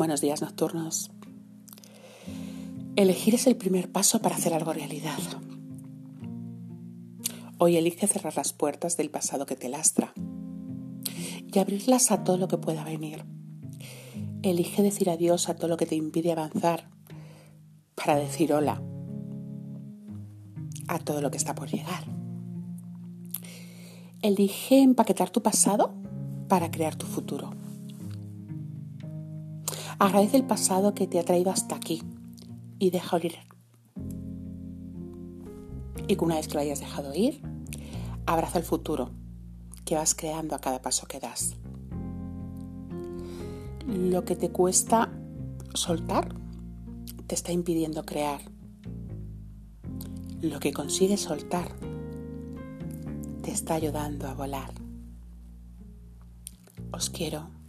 Buenos días nocturnos. Elegir es el primer paso para hacer algo realidad. Hoy elige cerrar las puertas del pasado que te lastra y abrirlas a todo lo que pueda venir. Elige decir adiós a todo lo que te impide avanzar para decir hola a todo lo que está por llegar. Elige empaquetar tu pasado para crear tu futuro. Agradece el pasado que te ha traído hasta aquí y deja ir. Y una vez que lo hayas dejado ir, abraza el futuro que vas creando a cada paso que das. Lo que te cuesta soltar te está impidiendo crear. Lo que consigues soltar te está ayudando a volar. Os quiero.